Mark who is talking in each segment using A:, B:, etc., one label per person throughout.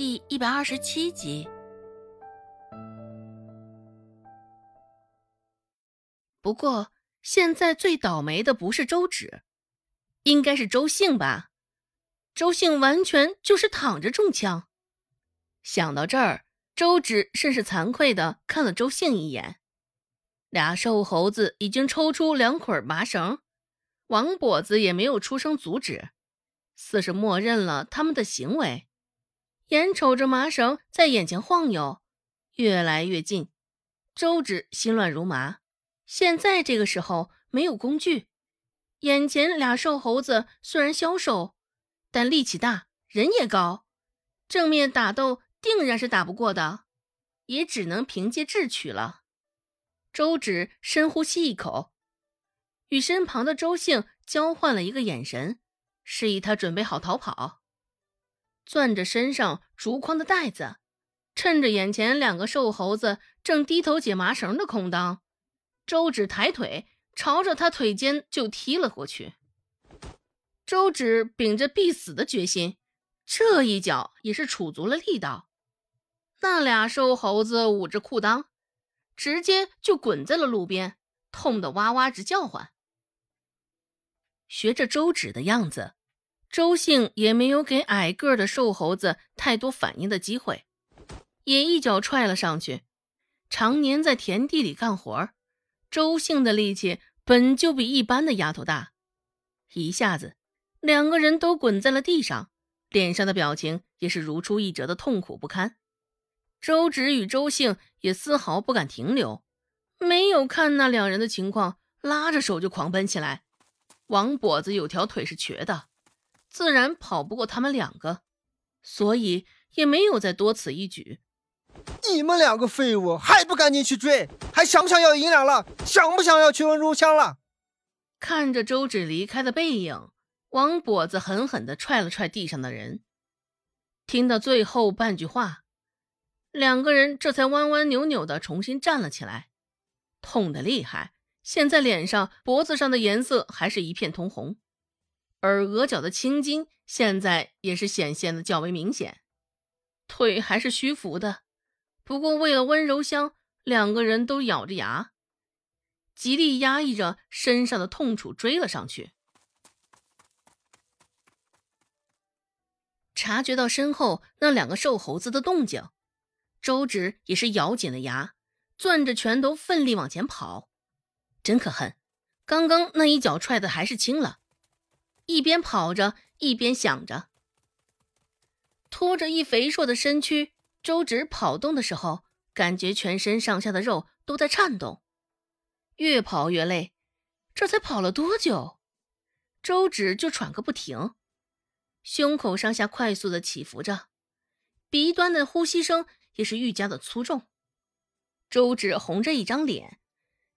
A: 第一百二十七集。不过，现在最倒霉的不是周芷，应该是周兴吧？周兴完全就是躺着中枪。想到这儿，周芷甚是惭愧的看了周兴一眼。俩瘦猴子已经抽出两捆麻绳，王跛子也没有出声阻止，似是默认了他们的行为。眼瞅着麻绳在眼前晃悠，越来越近，周芷心乱如麻。现在这个时候没有工具，眼前俩瘦猴子虽然消瘦，但力气大，人也高，正面打斗定然是打不过的，也只能凭借智取了。周芷深呼吸一口，与身旁的周兴交换了一个眼神，示意他准备好逃跑。攥着身上竹筐的袋子，趁着眼前两个瘦猴子正低头解麻绳的空当。周芷抬腿，朝着他腿间就踢了过去。周芷秉着必死的决心，这一脚也是储足了力道。那俩瘦猴子捂着裤裆，直接就滚在了路边，痛得哇哇直叫唤。学着周芷的样子，周兴也没有给矮个的瘦猴子太多反应的机会，也一脚踹了上去。常年在田地里干活周兴的力气本就比一般的丫头大，一下子，两个人都滚在了地上，脸上的表情也是如出一辙的痛苦不堪。周芷与周兴也丝毫不敢停留，没有看那两人的情况，拉着手就狂奔起来。王跛子有条腿是瘸的，自然跑不过他们两个，所以也没有再多此一举。
B: 你们两个废物还不赶紧去追！还想不想要银两了？想不想要去闻如香了？
A: 看着周芷离开的背影，王跛子狠狠地踹了踹地上的人。听到最后半句话，两个人这才弯弯扭扭地重新站了起来，痛得厉害。现在脸上、脖子上的颜色还是一片通红，而额角的青筋现在也是显现的较为明显，腿还是虚浮的。不过，为了温柔乡，两个人都咬着牙，极力压抑着身上的痛楚，追了上去。察觉到身后那两个瘦猴子的动静，周芷也是咬紧了牙，攥着拳头奋力往前跑。真可恨，刚刚那一脚踹的还是轻了。一边跑着，一边想着，拖着一肥硕的身躯。周芷跑动的时候，感觉全身上下的肉都在颤动，越跑越累。这才跑了多久，周芷就喘个不停，胸口上下快速的起伏着，鼻端的呼吸声也是愈加的粗重。周芷红着一张脸，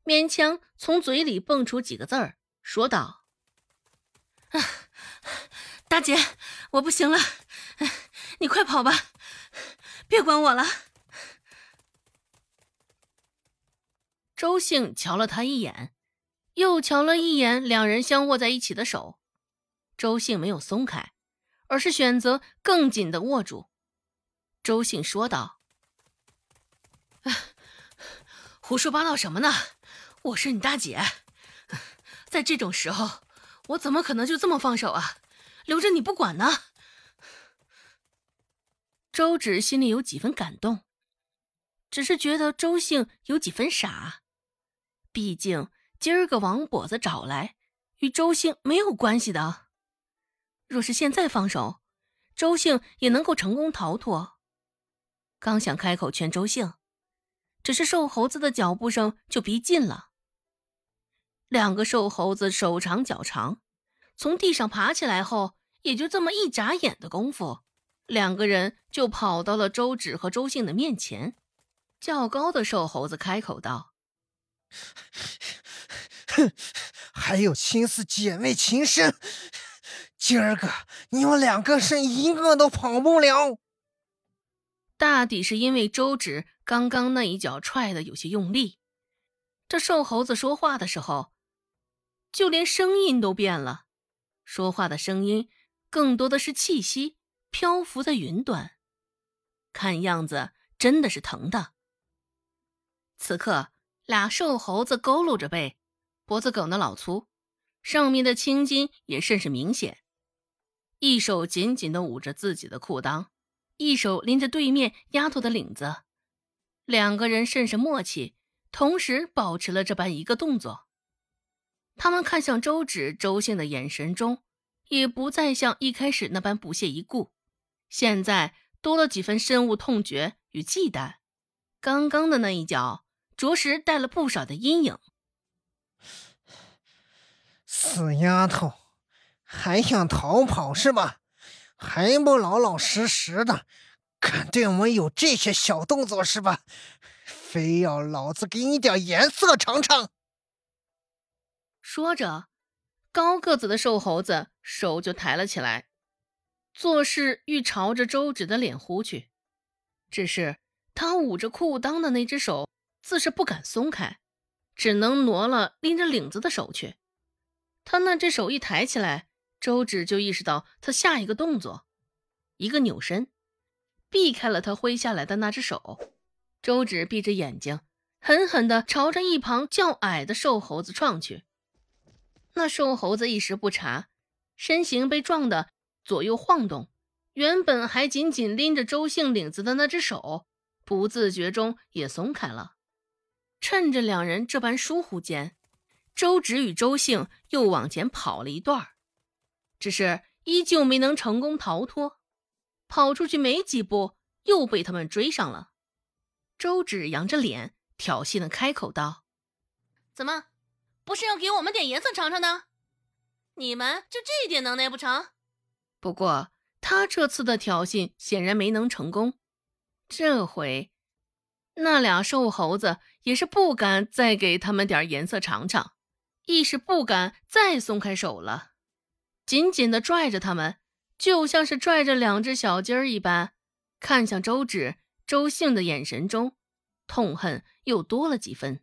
A: 勉强从嘴里蹦出几个字儿，说道：“，大姐，我不行了，你快跑吧。”别管我了。周兴瞧了他一眼，又瞧了一眼两人相握在一起的手。周兴没有松开，而是选择更紧的握住。周兴说道：“胡说八道什么呢？我是你大姐，在这种时候，我怎么可能就这么放手啊？留着你不管呢？”周芷心里有几分感动，只是觉得周兴有几分傻。毕竟今儿个王跛子找来，与周兴没有关系的。若是现在放手，周兴也能够成功逃脱。刚想开口劝周兴，只是瘦猴子的脚步声就逼近了。两个瘦猴子手长脚长，从地上爬起来后，也就这么一眨眼的功夫。两个人就跑到了周芷和周兴的面前。较高的瘦猴子开口道：“
B: 哼，还有心思姐妹情深？今儿个你们两个是一个都跑不了。”
A: 大抵是因为周芷刚刚那一脚踹的有些用力，这瘦猴子说话的时候，就连声音都变了。说话的声音更多的是气息。漂浮在云端。看样子真的是疼的。此刻，俩瘦猴子佝偻着背，脖子梗得老粗，上面的青筋也甚是明显。一手紧紧地捂着自己的裤裆，一手拎着对面丫头的领子，两个人甚是默契，同时保持了这般一个动作。他们看向周芷、周兴的眼神中，也不再像一开始那般不屑一顾，现在多了几分深恶痛绝与忌惮。刚刚的那一脚，着实带了不少的阴影。
B: 死丫头！还想逃跑是吧？还不老老实实的，敢对我们有这些小动作是吧？非要老子给你点颜色尝尝！
A: 说着，高个子的瘦猴子手就抬了起来，做事欲朝着周芷的脸呼去。只是他捂着裤裆的那只手自是不敢松开，只能挪了拎着领子的手去。他那只手一抬起来。周芷就意识到他下一个动作，一个扭身，避开了他挥下来的那只手。周芷闭着眼睛，狠狠地朝着一旁较矮的瘦猴子撞去。那瘦猴子一时不察，身形被撞得左右晃动，原本还紧紧拎着周姓领子的那只手，不自觉中也松开了。趁着两人这般疏忽间，周芷与周姓又往前跑了一段。只是依旧没能成功逃脱，跑出去没几步，又被他们追上了。周芷扬着脸，挑衅的开口道：“怎么，不是要给我们点颜色尝尝的？你们就这点能耐不成？”不过他这次的挑衅显然没能成功。这回，那俩瘦猴子也是不敢再给他们点颜色尝尝，亦是不敢再松开手了。紧紧地拽着他们，就像是拽着两只小鸡儿一般，看向周芷、周兴的眼神中，痛恨又多了几分。